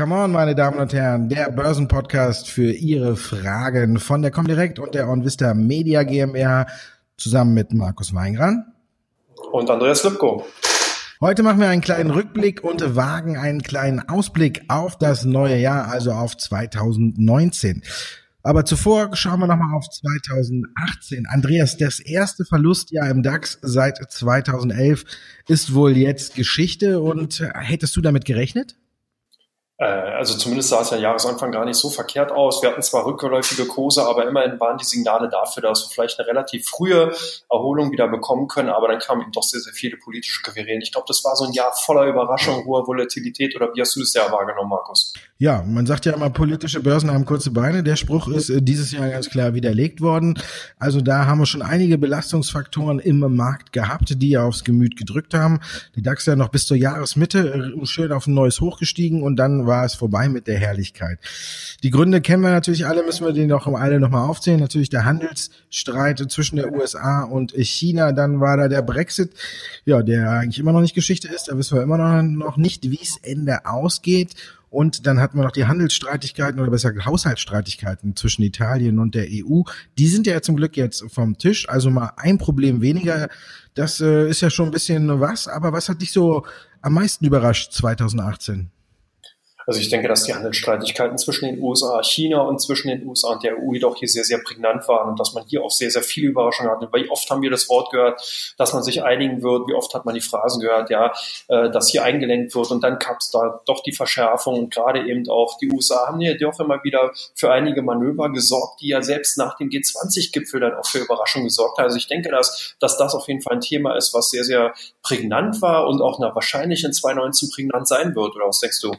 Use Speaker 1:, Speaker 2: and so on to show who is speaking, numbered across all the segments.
Speaker 1: Come on, meine Damen und Herren, der Börsenpodcast für Ihre Fragen von der Comdirect und der OnVista Media GmbH zusammen mit Markus Weingran
Speaker 2: und Andreas Lipko.
Speaker 1: Heute machen wir einen kleinen Rückblick und wagen einen kleinen Ausblick auf das neue Jahr, also auf 2019. Aber zuvor schauen wir nochmal auf 2018. Andreas, das erste Verlustjahr im DAX seit 2011 ist wohl jetzt Geschichte und hättest du damit gerechnet?
Speaker 2: Äh, also zumindest sah es ja Jahresanfang gar nicht so verkehrt aus. Wir hatten zwar rückläufige Kurse, aber immerhin waren die Signale dafür, dass wir vielleicht eine relativ frühe Erholung wieder bekommen können, aber dann kamen eben doch sehr, sehr viele politische Querelen. Ich glaube, das war so ein Jahr voller Überraschung, hoher Volatilität oder wie hast du das Jahr wahrgenommen, Markus?
Speaker 1: Ja, man sagt ja immer, politische Börsen haben kurze Beine. Der Spruch ist äh, dieses Jahr ganz klar widerlegt worden. Also da haben wir schon einige Belastungsfaktoren im Markt gehabt, die ja aufs Gemüt gedrückt haben. Die DAX ja noch bis zur Jahresmitte äh, schön auf ein neues Hoch gestiegen und dann war es vorbei mit der Herrlichkeit. Die Gründe kennen wir natürlich alle, müssen wir die noch alle nochmal aufzählen. Natürlich der Handelsstreit zwischen der USA und China. Dann war da der Brexit, ja, der eigentlich immer noch nicht Geschichte ist. Da wissen wir immer noch nicht, wie es Ende ausgeht. Und dann hatten wir noch die Handelsstreitigkeiten oder besser Haushaltsstreitigkeiten zwischen Italien und der EU. Die sind ja zum Glück jetzt vom Tisch. Also mal ein Problem weniger. Das äh, ist ja schon ein bisschen was. Aber was hat dich so am meisten überrascht 2018?
Speaker 2: Also ich denke, dass die Handelsstreitigkeiten zwischen den USA, China und zwischen den USA und der EU jedoch hier sehr, sehr prägnant waren und dass man hier auch sehr, sehr viele Überraschungen hatte. Wie oft haben wir das Wort gehört, dass man sich einigen wird, wie oft hat man die Phrasen gehört, ja, äh, dass hier eingelenkt wird und dann gab es da doch die Verschärfung und gerade eben auch die USA haben ja doch immer wieder für einige Manöver gesorgt, die ja selbst nach dem G20-Gipfel dann auch für Überraschungen gesorgt haben. Also ich denke, dass, dass das auf jeden Fall ein Thema ist, was sehr, sehr prägnant war und auch na, wahrscheinlich in 2019 prägnant sein wird. Oder was denkst du?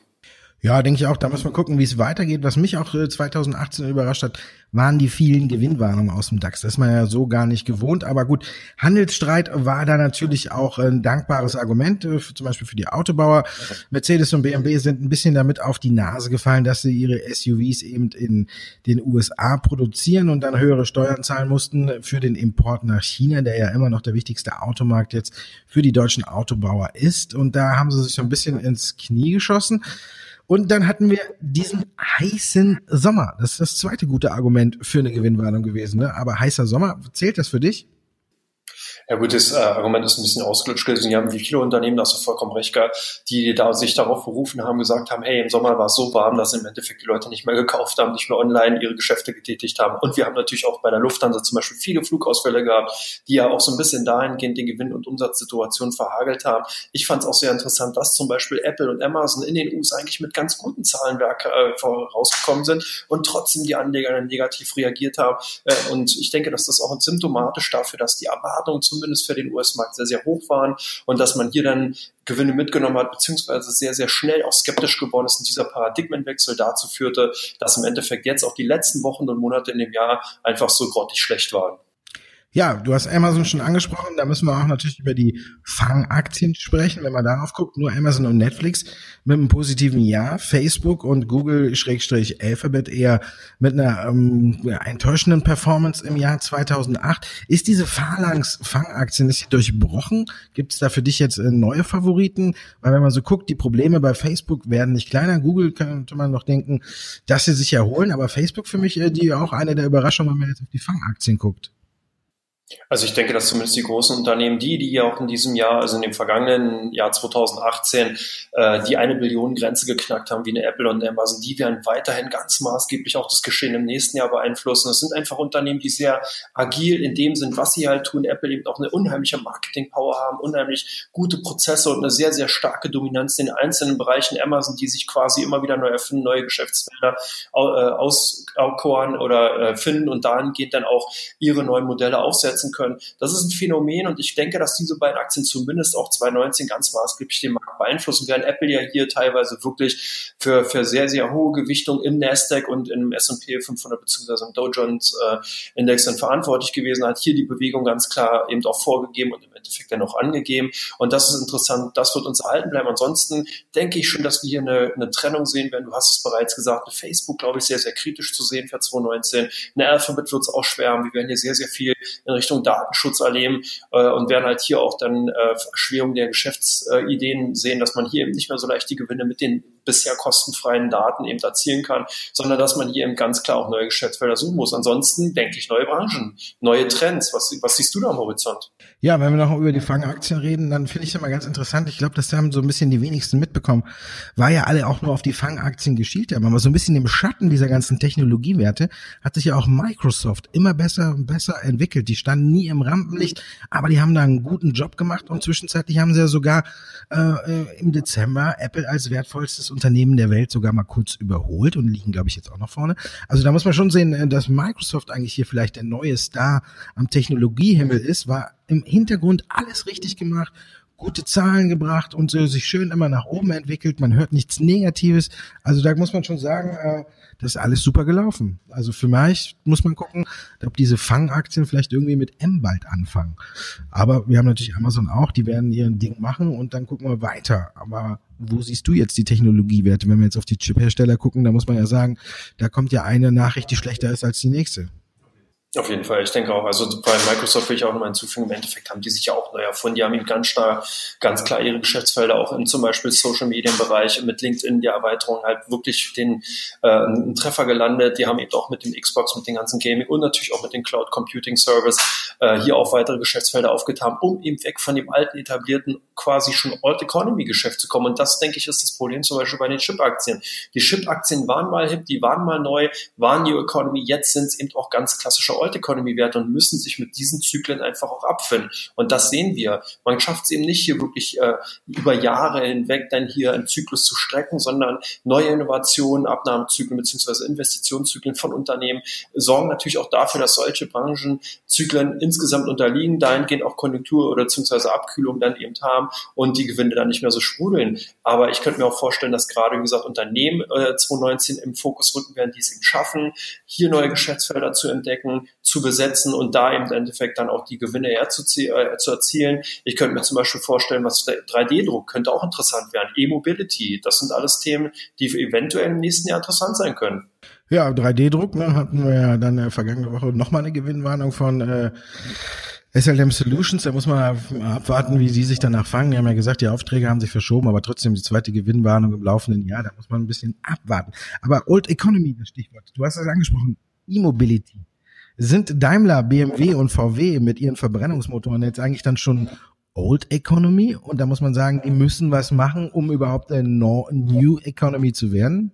Speaker 1: Ja, denke ich auch. Da muss man gucken, wie es weitergeht. Was mich auch 2018 äh, überrascht hat, waren die vielen Gewinnwarnungen aus dem DAX. Das ist man ja so gar nicht gewohnt. Aber gut, Handelsstreit war da natürlich auch ein dankbares Argument, äh, zum Beispiel für die Autobauer. Mercedes und BMW sind ein bisschen damit auf die Nase gefallen, dass sie ihre SUVs eben in den USA produzieren und dann höhere Steuern zahlen mussten für den Import nach China, der ja immer noch der wichtigste Automarkt jetzt für die deutschen Autobauer ist. Und da haben sie sich so ein bisschen ins Knie geschossen. Und dann hatten wir diesen heißen Sommer. Das ist das zweite gute Argument für eine Gewinnwarnung gewesen. Ne? Aber heißer Sommer, zählt das für dich?
Speaker 2: Ja gut, das äh, Argument ist ein bisschen ausgelutscht gewesen. Wir haben wie viele Unternehmen, das ist vollkommen recht, die da sich darauf berufen haben, gesagt haben, hey, im Sommer war es so warm, dass im Endeffekt die Leute nicht mehr gekauft haben, nicht mehr online ihre Geschäfte getätigt haben. Und wir haben natürlich auch bei der Lufthansa zum Beispiel viele Flugausfälle gehabt, die ja auch so ein bisschen dahingehend den Gewinn- und Umsatzsituation verhagelt haben. Ich fand es auch sehr interessant, dass zum Beispiel Apple und Amazon in den USA eigentlich mit ganz guten Zahlenwerk äh, sind und trotzdem die Anleger dann negativ reagiert haben. Äh, und ich denke, dass das auch symptomatisch dafür, dass die Erwartungen zum zumindest für den US-Markt sehr, sehr hoch waren und dass man hier dann Gewinne mitgenommen hat, beziehungsweise sehr, sehr schnell auch skeptisch geworden ist und dieser Paradigmenwechsel dazu führte, dass im Endeffekt jetzt auch die letzten Wochen und Monate in dem Jahr einfach so grottig schlecht waren.
Speaker 1: Ja, du hast Amazon schon angesprochen, da müssen wir auch natürlich über die Fangaktien sprechen, wenn man darauf guckt, nur Amazon und Netflix mit einem positiven Jahr, Facebook und Google Schrägstrich Alphabet eher mit einer ähm, enttäuschenden Performance im Jahr 2008. Ist diese Phalanx Fangaktien, ist sie durchbrochen? Gibt es da für dich jetzt äh, neue Favoriten? Weil wenn man so guckt, die Probleme bei Facebook werden nicht kleiner. Google könnte man noch denken, dass sie sich erholen, aber Facebook für mich äh, die auch eine der Überraschungen, wenn man jetzt auf die Fangaktien guckt.
Speaker 2: Also ich denke, dass zumindest die großen Unternehmen, die, die ja auch in diesem Jahr, also in dem vergangenen Jahr 2018, äh, die eine Billion Grenze geknackt haben, wie eine Apple und Amazon, die werden weiterhin ganz maßgeblich auch das Geschehen im nächsten Jahr beeinflussen. Das sind einfach Unternehmen, die sehr agil in dem sind, was sie halt tun. Apple eben auch eine unheimliche Marketing-Power haben, unheimlich gute Prozesse und eine sehr, sehr starke Dominanz in einzelnen Bereichen. Amazon, die sich quasi immer wieder neu erfinden, neue Geschäftsfelder äh, auskoren oder äh, finden und dahingehend dann auch ihre neuen Modelle aufsetzen umsetzen können. Das ist ein Phänomen und ich denke, dass diese beiden Aktien zumindest auch 2019 ganz maßgeblich den Markt beeinflussen werden. Apple ja hier teilweise wirklich für, für sehr, sehr hohe Gewichtung im Nasdaq und im S&P 500 bzw. im Dow Jones äh, Index dann verantwortlich gewesen, hat hier die Bewegung ganz klar eben auch vorgegeben und im Endeffekt dann auch angegeben. Und das ist interessant, das wird uns erhalten bleiben. Ansonsten denke ich schon, dass wir hier eine, eine Trennung sehen werden. Du hast es bereits gesagt, eine Facebook, glaube ich, sehr, sehr kritisch zu sehen für 2019. Eine Alphabet wird es auch schwer haben. Wir werden hier sehr, sehr viel in Richtung Datenschutz erleben äh, und werden halt hier auch dann äh, Erschwerung der Geschäftsideen sehen, dass man hier eben nicht mehr so leicht die Gewinne mit den bisher kostenfreien Daten eben erzielen kann, sondern dass man hier eben ganz klar auch neue Geschäftsfelder suchen muss. Ansonsten denke ich neue Branchen, neue Trends. Was, was siehst du da am Horizont?
Speaker 1: Ja, wenn wir noch über die Fangaktien reden, dann finde ich es immer ganz interessant. Ich glaube, das haben so ein bisschen die wenigsten mitbekommen, weil ja alle auch nur auf die Fangaktien geschielt. Aber so ein bisschen im Schatten dieser ganzen Technologiewerte hat sich ja auch Microsoft immer besser und besser entwickelt. Die standen nie im Rampenlicht, aber die haben da einen guten Job gemacht und zwischenzeitlich haben sie ja sogar äh, äh im Dezember Apple als wertvollstes Unternehmen der Welt sogar mal kurz überholt und liegen, glaube ich, jetzt auch noch vorne. Also da muss man schon sehen, äh, dass Microsoft eigentlich hier vielleicht der neue Star am Technologiehimmel ist, war im Hintergrund alles richtig gemacht gute Zahlen gebracht und so sich schön immer nach oben entwickelt. Man hört nichts Negatives. Also da muss man schon sagen, äh, das ist alles super gelaufen. Also für mich muss man gucken, ob diese Fangaktien vielleicht irgendwie mit M bald anfangen. Aber wir haben natürlich Amazon auch, die werden ihren Ding machen und dann gucken wir weiter. Aber wo siehst du jetzt die Technologiewerte? Wenn wir jetzt auf die Chiphersteller gucken, da muss man ja sagen, da kommt ja eine Nachricht, die schlechter ist als die nächste.
Speaker 2: Auf jeden Fall, ich denke auch. Also bei Microsoft will ich auch nochmal hinzufügen, im Endeffekt haben die sich ja auch neu erfunden. Die haben eben ganz klar, ganz klar ihre Geschäftsfelder auch im zum Beispiel Social Media Bereich mit LinkedIn, die Erweiterung halt wirklich den äh, einen Treffer gelandet. Die haben eben auch mit dem Xbox, mit den ganzen Gaming und natürlich auch mit dem Cloud Computing Service äh, hier auch weitere Geschäftsfelder aufgetan, um eben weg von dem alten etablierten quasi schon Old Economy Geschäft zu kommen. Und das, denke ich, ist das Problem zum Beispiel bei den Chip-Aktien. Die Chip-Aktien waren mal hip, die waren mal neu, waren New Economy, jetzt sind es eben auch ganz klassische Old Economy Werte und müssen sich mit diesen Zyklen einfach auch abfinden. Und das sehen wir. Man schafft es eben nicht hier wirklich äh, über Jahre hinweg dann hier einen Zyklus zu strecken, sondern neue Innovationen, Abnahmezyklen beziehungsweise Investitionszyklen von Unternehmen sorgen natürlich auch dafür, dass solche Branchenzyklen insgesamt unterliegen, dahingehend auch Konjunktur oder beziehungsweise Abkühlung dann eben haben und die Gewinne dann nicht mehr so sprudeln. Aber ich könnte mir auch vorstellen, dass gerade, wie gesagt, Unternehmen äh, 2019 im Fokus rücken werden, die es eben schaffen, hier neue Geschäftsfelder zu entdecken, zu besetzen und da im Endeffekt dann auch die Gewinne herzuzie- äh, zu erzielen. Ich könnte mir zum Beispiel vorstellen, was der 3D-Druck könnte auch interessant werden. E-Mobility, das sind alles Themen, die eventuell im nächsten Jahr interessant sein können.
Speaker 1: Ja, 3D-Druck, ne, hatten wir ja dann äh, vergangene Woche nochmal eine Gewinnwarnung von äh, SLM Solutions, da muss man abwarten, wie sie sich danach fangen. Die haben ja gesagt, die Aufträge haben sich verschoben, aber trotzdem die zweite Gewinnwarnung im laufenden Jahr, da muss man ein bisschen abwarten. Aber Old Economy, das Stichwort, du hast das angesprochen, E-Mobility. Sind Daimler, BMW und VW mit ihren Verbrennungsmotoren jetzt eigentlich dann schon Old Economy? Und da muss man sagen, die müssen was machen, um überhaupt eine New Economy zu werden?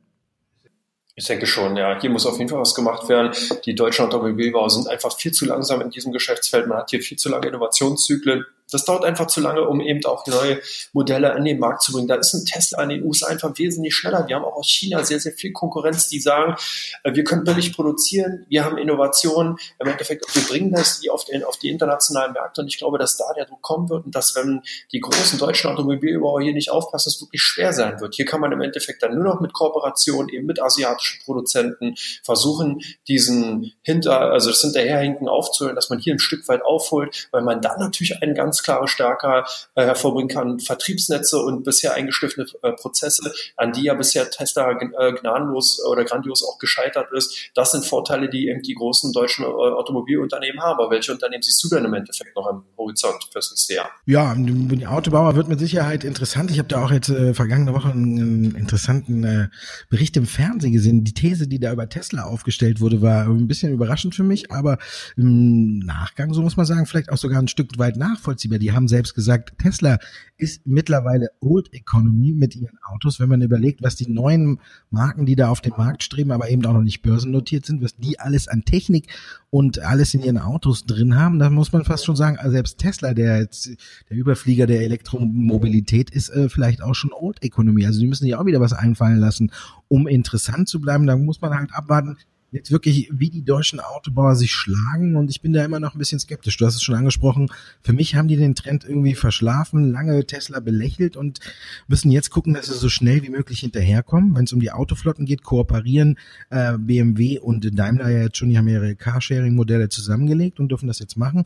Speaker 2: Ich denke schon, ja. Hier muss auf jeden Fall was gemacht werden. Die deutschen Automobilbauer sind einfach viel zu langsam in diesem Geschäftsfeld. Man hat hier viel zu lange Innovationszyklen das dauert einfach zu lange, um eben auch neue Modelle an den Markt zu bringen. Da ist ein Tesla in den USA einfach wesentlich schneller. Wir haben auch aus China sehr, sehr viel Konkurrenz, die sagen, äh, wir können billig produzieren, wir haben Innovationen. Im Endeffekt, wir bringen das auf, den, auf die internationalen Märkte und ich glaube, dass da der Druck kommen wird und dass, wenn die großen deutschen Automobilbauer hier nicht aufpassen, es wirklich schwer sein wird. Hier kann man im Endeffekt dann nur noch mit Kooperation eben mit asiatischen Produzenten versuchen, diesen hinter, also das Hinterherhinken aufzuhören, dass man hier ein Stück weit aufholt, weil man dann natürlich einen ganz ganz klare Stärke äh, hervorbringen kann. Vertriebsnetze und bisher eingestiftete äh, Prozesse, an die ja bisher Tesla äh, gnadenlos oder grandios auch gescheitert ist. Das sind Vorteile, die eben die großen deutschen äh, Automobilunternehmen haben. Aber welche Unternehmen siehst du denn im Endeffekt noch am Horizont fürs nächste Jahr?
Speaker 1: Ja, die Autobauer wird mit Sicherheit interessant. Ich habe da auch jetzt äh, vergangene Woche einen, einen interessanten äh, Bericht im Fernsehen gesehen. Die These, die da über Tesla aufgestellt wurde, war ein bisschen überraschend für mich, aber im Nachgang, so muss man sagen, vielleicht auch sogar ein Stück weit nachvollziehbar nachvollziehbar. Die haben selbst gesagt, Tesla ist mittlerweile Old Economy mit ihren Autos, wenn man überlegt, was die neuen Marken, die da auf den Markt streben, aber eben auch noch nicht börsennotiert sind, was die alles an Technik und alles in ihren Autos drin haben, da muss man fast schon sagen, selbst Tesla, der jetzt der Überflieger der Elektromobilität, ist äh, vielleicht auch schon Old Economy. Also die müssen sich auch wieder was einfallen lassen, um interessant zu bleiben. Da muss man halt abwarten, jetzt wirklich, wie die deutschen Autobauer sich schlagen und ich bin da immer noch ein bisschen skeptisch. Du hast es schon angesprochen. Für mich haben die den Trend irgendwie verschlafen, lange Tesla belächelt und müssen jetzt gucken, dass sie so schnell wie möglich hinterherkommen. Wenn es um die Autoflotten geht, kooperieren äh, BMW und Daimler ja jetzt schon, die haben ihre Carsharing-Modelle zusammengelegt und dürfen das jetzt machen.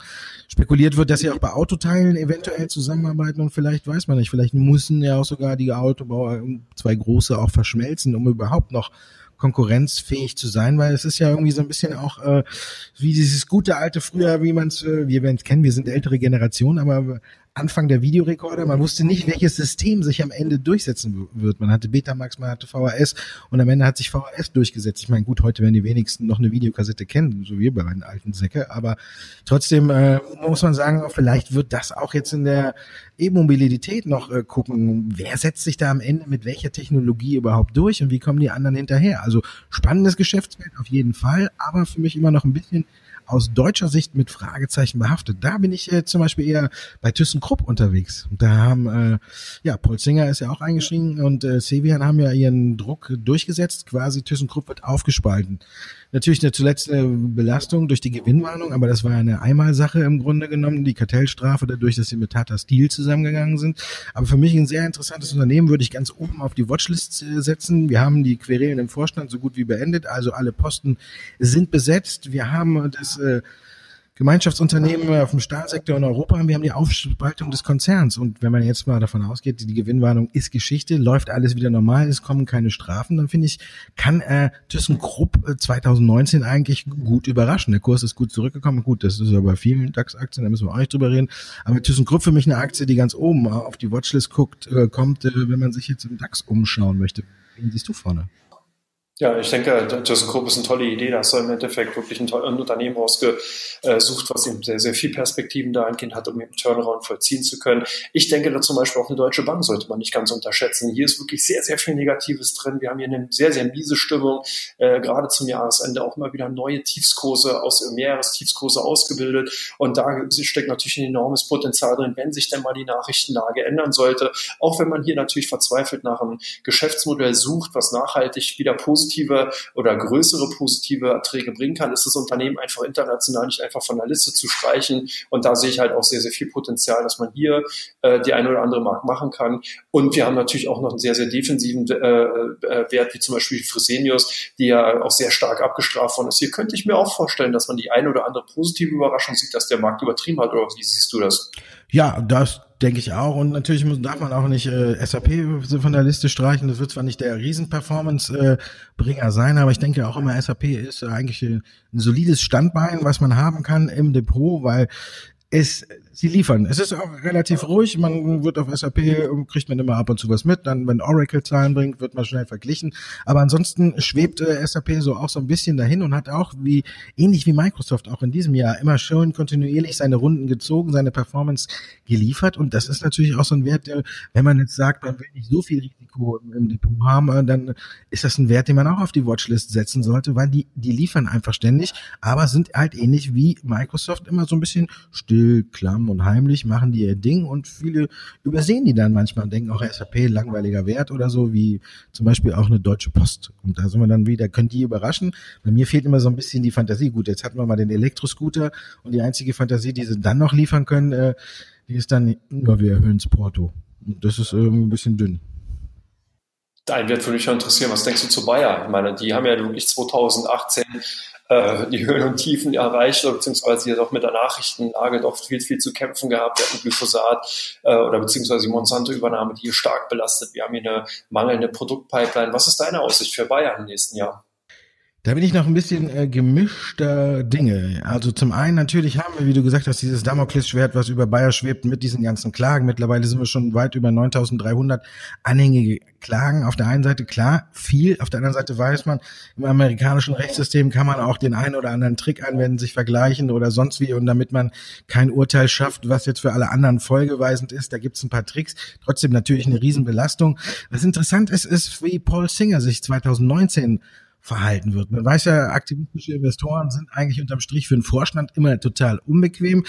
Speaker 1: Spekuliert wird, dass sie auch bei Autoteilen eventuell zusammenarbeiten und vielleicht weiß man nicht, vielleicht müssen ja auch sogar die Autobauer zwei große auch verschmelzen, um überhaupt noch konkurrenzfähig zu sein, weil es ist ja irgendwie so ein bisschen auch äh, wie dieses gute alte früher, wie man es, äh, wir werden es kennen, wir sind ältere Generation, aber Anfang der Videorekorder. Man wusste nicht, welches System sich am Ende durchsetzen wird. Man hatte Betamax, man hatte VHS und am Ende hat sich VHS durchgesetzt. Ich meine, gut, heute werden die wenigsten noch eine Videokassette kennen, so wie bei den alten Säcke, aber trotzdem äh, muss man sagen, vielleicht wird das auch jetzt in der E-Mobilität noch äh, gucken, wer setzt sich da am Ende mit welcher Technologie überhaupt durch und wie kommen die anderen hinterher. Also spannendes Geschäftsfeld auf jeden Fall, aber für mich immer noch ein bisschen aus deutscher Sicht mit Fragezeichen behaftet. Da bin ich äh, zum Beispiel eher bei ThyssenKrupp unterwegs. Da haben, äh, ja, Paul Singer ist ja auch eingestiegen und äh, Sevian haben ja ihren Druck durchgesetzt. Quasi ThyssenKrupp wird aufgespalten. Natürlich eine zuletzt eine Belastung durch die Gewinnwarnung, aber das war eine Einmalsache im Grunde genommen, die Kartellstrafe dadurch, dass sie mit Tata Steel zusammengegangen sind. Aber für mich ein sehr interessantes Unternehmen, würde ich ganz oben auf die Watchlist äh, setzen. Wir haben die Querelen im Vorstand so gut wie beendet, also alle Posten sind besetzt. Wir haben das äh, Gemeinschaftsunternehmen auf dem Stahlsektor in Europa haben, wir haben die Aufspaltung des Konzerns. Und wenn man jetzt mal davon ausgeht, die Gewinnwarnung ist Geschichte, läuft alles wieder normal, es kommen keine Strafen, dann finde ich, kann äh, ThyssenKrupp 2019 eigentlich gut überraschen. Der Kurs ist gut zurückgekommen. Gut, das ist ja bei vielen DAX-Aktien, da müssen wir auch nicht drüber reden. Aber ThyssenKrupp für mich eine Aktie, die ganz oben auf die Watchlist guckt, äh, kommt, äh, wenn man sich jetzt im DAX umschauen möchte. Wen siehst du vorne?
Speaker 2: Ja, ich denke, ThyssenKrupp ist eine tolle Idee. Da hast du im Endeffekt wirklich ein, tolles Unternehmen rausgesucht, was eben sehr, sehr viel Perspektiven dahingehend hat, um eben Turnaround vollziehen zu können. Ich denke da zum Beispiel auch eine Deutsche Bank sollte man nicht ganz unterschätzen. Hier ist wirklich sehr, sehr viel Negatives drin. Wir haben hier eine sehr, sehr miese Stimmung, äh, gerade zum Jahresende auch immer wieder neue Tiefskurse aus, Meerestiefskurse ausgebildet. Und da steckt natürlich ein enormes Potenzial drin, wenn sich denn mal die Nachrichtenlage ändern sollte. Auch wenn man hier natürlich verzweifelt nach einem Geschäftsmodell sucht, was nachhaltig wieder positiv positive oder größere positive Erträge bringen kann, ist das Unternehmen einfach international nicht einfach von der Liste zu streichen. Und da sehe ich halt auch sehr, sehr viel Potenzial, dass man hier äh, die eine oder andere Markt machen kann. Und wir haben natürlich auch noch einen sehr, sehr defensiven äh, äh, Wert, wie zum Beispiel Fresenius, die ja auch sehr stark abgestraft worden ist. Hier könnte ich mir auch vorstellen, dass man die eine oder andere positive Überraschung sieht, dass der Markt übertrieben hat. Oder wie siehst du das?
Speaker 1: Ja, das denke ich auch. Und natürlich muss, darf man auch nicht äh, SAP von der Liste streichen. Das wird zwar nicht der Riesen-Performance-Bringer sein, aber ich denke auch immer, SAP ist eigentlich ein solides Standbein, was man haben kann im Depot, weil es, sie liefern. Es ist auch relativ ruhig. Man wird auf SAP, kriegt man immer ab und zu was mit. Dann, wenn Oracle Zahlen bringt, wird man schnell verglichen. Aber ansonsten schwebt äh, SAP so auch so ein bisschen dahin und hat auch wie, ähnlich wie Microsoft auch in diesem Jahr immer schön kontinuierlich seine Runden gezogen, seine Performance geliefert. Und das ist natürlich auch so ein Wert, der, wenn man jetzt sagt, man will nicht so viel Risiko im, im Depot haben, äh, dann ist das ein Wert, den man auch auf die Watchlist setzen sollte, weil die, die liefern einfach ständig, aber sind halt ähnlich wie Microsoft immer so ein bisschen still still, klamm und heimlich machen die ihr Ding und viele übersehen die dann manchmal und denken auch SAP langweiliger Wert oder so, wie zum Beispiel auch eine Deutsche Post. Und da sind wir dann wieder, können die überraschen. Bei mir fehlt immer so ein bisschen die Fantasie. Gut, jetzt hatten wir mal den Elektroscooter und die einzige Fantasie, die sie dann noch liefern können, äh, die ist dann, nur wir erhöhen das Porto. Und das ist irgendwie ein bisschen dünn.
Speaker 2: Dein wird für mich schon interessieren, was denkst du zu Bayer? Ich meine, die haben ja wirklich 2018 äh, die Höhen und Tiefen erreicht, beziehungsweise jetzt auch mit der Nachrichtenlage doch viel, viel zu kämpfen gehabt. Wir hatten Glyphosat äh, oder beziehungsweise die Monsanto-Übernahme, die hier stark belastet. Wir haben hier eine mangelnde Produktpipeline. Was ist deine Aussicht für Bayern im nächsten Jahr?
Speaker 1: Da bin ich noch ein bisschen äh, gemischter Dinge. Also zum einen natürlich haben wir, wie du gesagt hast, dieses Damoklesschwert, was über Bayer schwebt mit diesen ganzen Klagen. Mittlerweile sind wir schon weit über 9.300 anhängige Klagen. Auf der einen Seite klar, viel. Auf der anderen Seite weiß man, im amerikanischen Rechtssystem kann man auch den einen oder anderen Trick anwenden, sich vergleichen oder sonst wie. Und damit man kein Urteil schafft, was jetzt für alle anderen folgeweisend ist, da gibt's ein paar Tricks. Trotzdem natürlich eine Riesenbelastung. Was interessant ist, ist, wie Paul Singer sich 2019 verhalten wird. Man weiß ja, aktivistische Investoren sind eigentlich unterm Strich für den Vorstand immer total unbequem.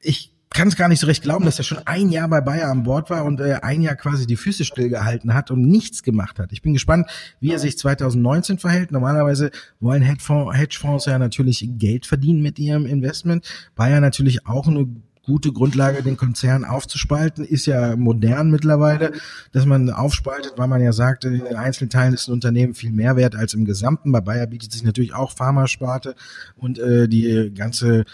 Speaker 1: Ich kann es gar nicht so recht glauben, dass er schon ein Jahr bei Bayer an Bord war und äh, ein Jahr quasi die Füße stillgehalten hat und nichts gemacht hat. Ich bin gespannt, wie er sich 2019 verhält. Normalerweise wollen Hedgefonds ja natürlich Geld verdienen mit ihrem Investment. Bayer natürlich auch eine gute Grundlage, den Konzern aufzuspalten. Ist ja modern mittlerweile, dass man aufspaltet, weil man ja sagt, in den Einzelteilen ist ein Unternehmen viel mehr wert als im Gesamten. Bei Bayer bietet sich natürlich auch Pharmasparte und äh, die ganze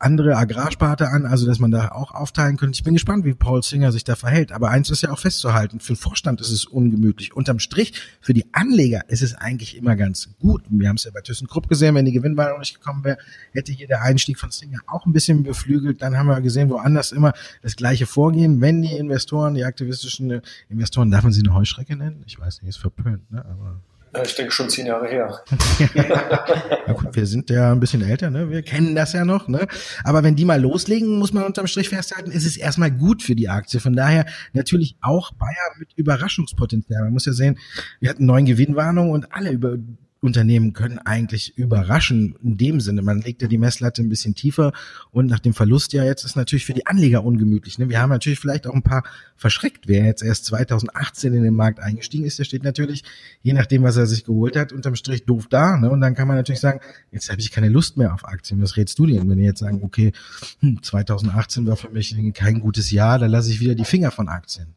Speaker 1: andere Agrarsparte an, also dass man da auch aufteilen könnte. Ich bin gespannt, wie Paul Singer sich da verhält. Aber eins ist ja auch festzuhalten, für den Vorstand ist es ungemütlich. Unterm Strich, für die Anleger ist es eigentlich immer ganz gut. Wir haben es ja bei ThyssenKrupp gesehen, wenn die Gewinnwarnung nicht gekommen wäre, hätte hier der Einstieg von Singer auch ein bisschen beflügelt. Dann haben wir gesehen, woanders immer das gleiche Vorgehen. Wenn die Investoren, die aktivistischen Investoren, darf man sie eine Heuschrecke nennen? Ich weiß nicht, ist verpönt, ne? aber
Speaker 2: ich denke schon zehn Jahre her.
Speaker 1: ja, gut, wir sind ja ein bisschen älter, ne? Wir kennen das ja noch, ne? Aber wenn die mal loslegen, muss man unterm Strich festhalten, ist es erstmal gut für die Aktie. Von daher natürlich auch Bayer mit Überraschungspotenzial. Man muss ja sehen, wir hatten neun Gewinnwarnungen und alle über Unternehmen können eigentlich überraschen in dem Sinne. Man legt ja die Messlatte ein bisschen tiefer und nach dem Verlust ja jetzt ist natürlich für die Anleger ungemütlich. Ne? Wir haben natürlich vielleicht auch ein paar verschreckt. Wer jetzt erst 2018 in den Markt eingestiegen ist, der steht natürlich, je nachdem, was er sich geholt hat, unterm Strich doof da. Ne? Und dann kann man natürlich sagen, jetzt habe ich keine Lust mehr auf Aktien. Was rätst du denn, wenn die jetzt sagen, okay, 2018 hm, war für mich kein gutes Jahr, da lasse ich wieder die Finger von Aktien.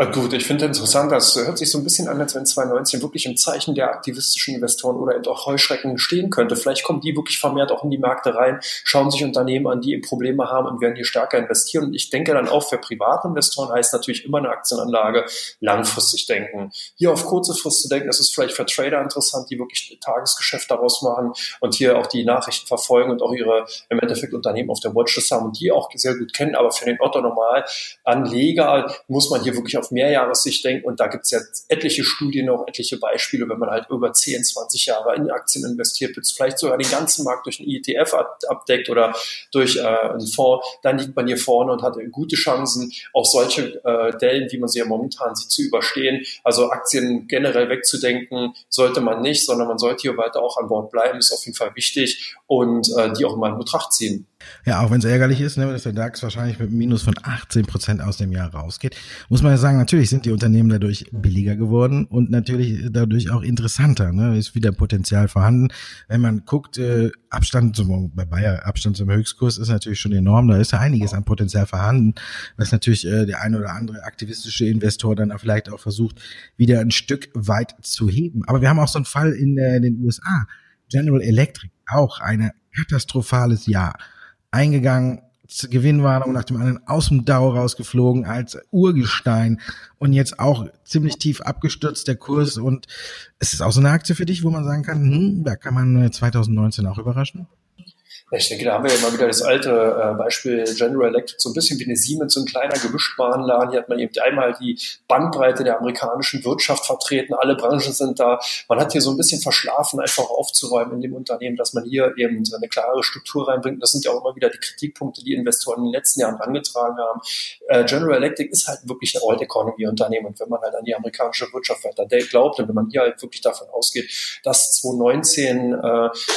Speaker 2: Also gut, ich finde interessant, das hört sich so ein bisschen an, als wenn 2019 wirklich im Zeichen der aktivistischen Investoren oder auch Heuschrecken stehen könnte. Vielleicht kommen die wirklich vermehrt auch in die Märkte rein, schauen sich Unternehmen an, die Probleme haben und werden hier stärker investieren. Und ich denke dann auch für Privatinvestoren heißt natürlich immer eine Aktienanlage langfristig denken. Hier auf kurze Frist zu denken, das ist vielleicht für Trader interessant, die wirklich Tagesgeschäft daraus machen und hier auch die Nachrichten verfolgen und auch ihre im Endeffekt Unternehmen auf der Watchlist haben und die auch sehr gut kennen. Aber für den Otto Normalanleger muss man hier wirklich auf Mehrjahressicht denken. Und da gibt es ja etliche Studien, auch etliche Beispiele, wenn man halt über 10, 20 Jahre in Aktien investiert, vielleicht sogar den ganzen Markt durch einen ETF abdeckt oder durch äh, einen Fonds, dann liegt man hier vorne und hat gute Chancen, auch solche äh, Dellen, wie man sie ja momentan sieht, zu überstehen. Also Aktien generell wegzudenken sollte man nicht, sondern man sollte hier weiter auch an Bord bleiben, ist auf jeden Fall wichtig und äh, die auch mal in Betracht ziehen.
Speaker 1: Ja, auch wenn es ärgerlich ist, ne, dass der DAX wahrscheinlich mit einem Minus von 18 Prozent aus dem Jahr rausgeht, muss man ja sagen, natürlich sind die Unternehmen dadurch billiger geworden und natürlich dadurch auch interessanter. Ne? Ist wieder Potenzial vorhanden. Wenn man guckt, äh, Abstand zum, bei Bayer, Abstand zum Höchstkurs ist natürlich schon enorm. Da ist ja einiges an Potenzial vorhanden, was natürlich äh, der ein oder andere aktivistische Investor dann auch vielleicht auch versucht, wieder ein Stück weit zu heben. Aber wir haben auch so einen Fall in äh, den USA. General Electric, auch ein katastrophales Jahr eingegangen, Gewinnwarnung nach dem anderen aus dem DAO rausgeflogen als Urgestein und jetzt auch ziemlich tief abgestürzt der Kurs und es ist auch so eine Aktie für dich, wo man sagen kann, hm, da kann man 2019 äh, auch überraschen.
Speaker 2: Ich denke, da haben wir ja immer wieder das alte äh, Beispiel General Electric, so ein bisschen wie eine Siemens, so ein kleiner Gemischtwarenladen. Hier hat man eben einmal die Bandbreite der amerikanischen Wirtschaft vertreten. Alle Branchen sind da. Man hat hier so ein bisschen verschlafen, einfach aufzuräumen in dem Unternehmen, dass man hier eben eine klare Struktur reinbringt. Das sind ja auch immer wieder die Kritikpunkte, die Investoren in den letzten Jahren angetragen haben. Äh, General Electric ist halt wirklich ein Old Economy Unternehmen. Und wenn man halt an die amerikanische Wirtschaft weiter glaubt und wenn man hier halt wirklich davon ausgeht, dass 2019 äh,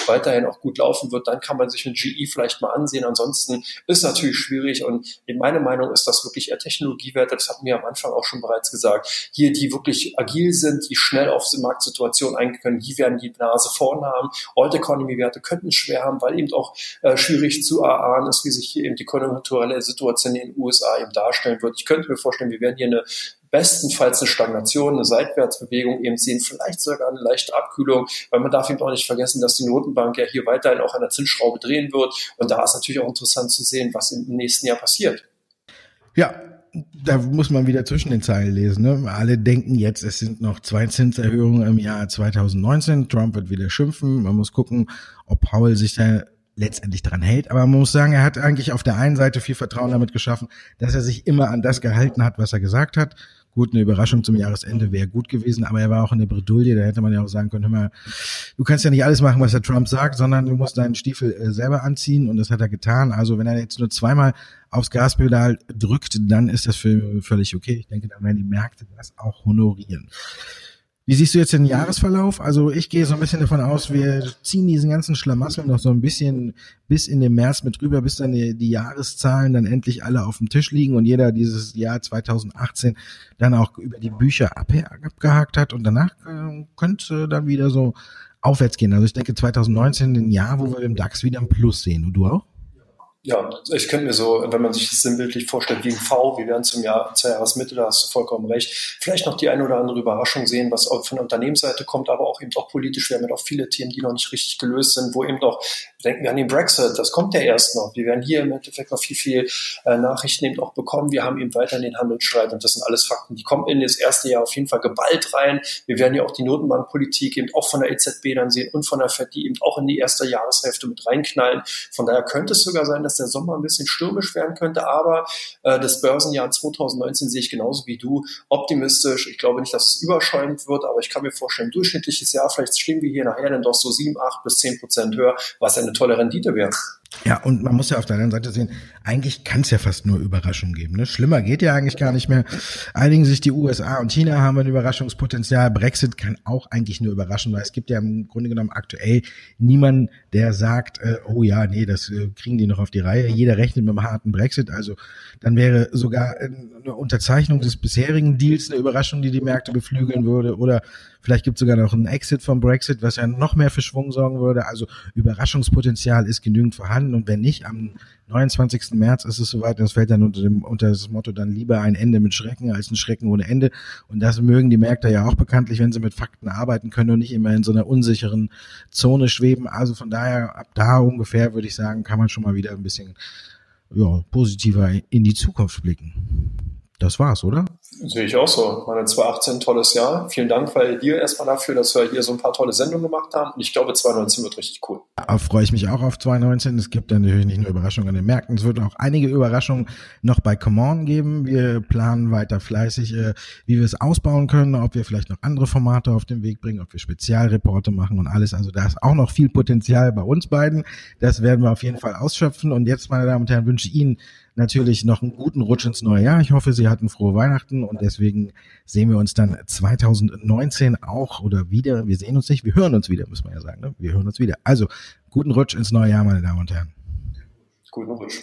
Speaker 2: weiterhin auch gut laufen wird, dann kann man sich sich ein GE vielleicht mal ansehen. Ansonsten ist natürlich schwierig und in meiner Meinung ist das wirklich eher Technologiewerte. Das hatten wir am Anfang auch schon bereits gesagt. Hier, die wirklich agil sind, die schnell auf die Marktsituation eingehen können, die werden die Nase vorn haben. Old Economy Werte könnten es schwer haben, weil eben auch äh, schwierig zu erahnen ist, wie sich hier eben die konjunkturelle Situation in den USA eben darstellen wird. Ich könnte mir vorstellen, wir werden hier eine bestenfalls eine Stagnation, eine Seitwärtsbewegung eben sehen, vielleicht sogar eine leichte Abkühlung, weil man darf eben auch nicht vergessen, dass die Notenbank ja hier weiterhin auch an der Zinsschraube drehen wird. Und da ist natürlich auch interessant zu sehen, was im nächsten Jahr passiert.
Speaker 1: Ja, da muss man wieder zwischen den Zeilen lesen. Ne? Alle denken jetzt, es sind noch zwei Zinserhöhungen im Jahr 2019. Trump wird wieder schimpfen. Man muss gucken, ob Powell sich da letztendlich dran hält. Aber man muss sagen, er hat eigentlich auf der einen Seite viel Vertrauen damit geschaffen, dass er sich immer an das gehalten hat, was er gesagt hat. Gut, eine Überraschung zum Jahresende wäre gut gewesen, aber er war auch in der Bredouille, da hätte man ja auch sagen können, hör mal, du kannst ja nicht alles machen, was der Trump sagt, sondern du musst deinen Stiefel äh, selber anziehen und das hat er getan. Also wenn er jetzt nur zweimal aufs Gaspedal drückt, dann ist das für völlig okay. Ich denke, da werden die Märkte das auch honorieren. Wie siehst du jetzt den Jahresverlauf? Also ich gehe so ein bisschen davon aus, wir ziehen diesen ganzen Schlamassel noch so ein bisschen bis in den März mit rüber, bis dann die, die, Jahreszahlen dann endlich alle auf dem Tisch liegen und jeder dieses Jahr 2018 dann auch über die Bücher abgehakt hat und danach äh, könnte dann wieder so aufwärts gehen. Also ich denke 2019 ein Jahr, wo wir im DAX wieder ein Plus sehen. Und du auch?
Speaker 2: Ja, ich könnte mir so, wenn man sich das sinnbildlich vorstellt, wie ein V, wir werden zum Jahr, zur Jahresmitte, da hast du vollkommen recht, vielleicht noch die eine oder andere Überraschung sehen, was auch von der Unternehmensseite kommt, aber auch eben auch politisch. Wir haben ja auch viele Themen, die noch nicht richtig gelöst sind, wo eben auch, denken wir an den Brexit, das kommt ja erst noch. Wir werden hier im Endeffekt noch viel, viel äh, Nachrichten eben auch bekommen. Wir haben eben weiterhin den Handelsstreit und das sind alles Fakten, die kommen in das erste Jahr auf jeden Fall geballt rein. Wir werden ja auch die Notenbankpolitik eben auch von der EZB dann sehen und von der FED, die eben auch in die erste Jahreshälfte mit reinknallen. Von daher könnte es sogar sein, dass der Sommer ein bisschen stürmisch werden könnte, aber äh, das Börsenjahr 2019 sehe ich genauso wie du optimistisch. Ich glaube nicht, dass es überschäumend wird, aber ich kann mir vorstellen, durchschnittliches Jahr, vielleicht stehen wir hier nachher dann doch so sieben, acht bis zehn Prozent höher, was eine tolle Rendite wäre.
Speaker 1: Ja, und man muss ja auf der anderen Seite sehen, eigentlich kann es ja fast nur Überraschungen geben. Ne? Schlimmer geht ja eigentlich gar nicht mehr. Einigen sich die USA und China haben ein Überraschungspotenzial. Brexit kann auch eigentlich nur überraschen, weil es gibt ja im Grunde genommen aktuell niemanden, der sagt, äh, oh ja, nee, das äh, kriegen die noch auf die Reihe. Jeder rechnet mit einem harten Brexit. Also dann wäre sogar eine Unterzeichnung des bisherigen Deals eine Überraschung, die die Märkte beflügeln würde. Oder vielleicht gibt es sogar noch einen Exit vom Brexit, was ja noch mehr für Schwung sorgen würde. Also Überraschungspotenzial ist genügend vorhanden. Und wenn nicht, am 29. März ist es soweit, das fällt dann unter, dem, unter das Motto dann lieber ein Ende mit Schrecken als ein Schrecken ohne Ende. Und das mögen die Märkte ja auch bekanntlich, wenn sie mit Fakten arbeiten können und nicht immer in so einer unsicheren Zone schweben. Also von daher, ab da ungefähr würde ich sagen, kann man schon mal wieder ein bisschen ja, positiver in die Zukunft blicken. Das war's, oder?
Speaker 2: Sehe ich auch so. Meine 2018 tolles Jahr. Vielen Dank weil dir erstmal dafür, dass wir hier so ein paar tolle Sendungen gemacht haben. Und ich glaube, 2019 wird richtig cool.
Speaker 1: Da freue ich mich auch auf 2019. Es gibt dann natürlich nicht nur Überraschungen an den Märkten, es wird auch einige Überraschungen noch bei Come On geben. Wir planen weiter fleißig, äh, wie wir es ausbauen können, ob wir vielleicht noch andere Formate auf den Weg bringen, ob wir Spezialreporte machen und alles. Also da ist auch noch viel Potenzial bei uns beiden. Das werden wir auf jeden Fall ausschöpfen. Und jetzt, meine Damen und Herren, wünsche ich Ihnen natürlich noch einen guten Rutsch ins neue Jahr. Ich hoffe, Sie hatten frohe Weihnachten und deswegen sehen wir uns dann 2019 auch oder wieder. Wir sehen uns nicht, wir hören uns wieder, muss man ja sagen. Ne? Wir hören uns wieder. Also, guten Rutsch ins neue Jahr, meine Damen und Herren.
Speaker 2: Guten Rutsch.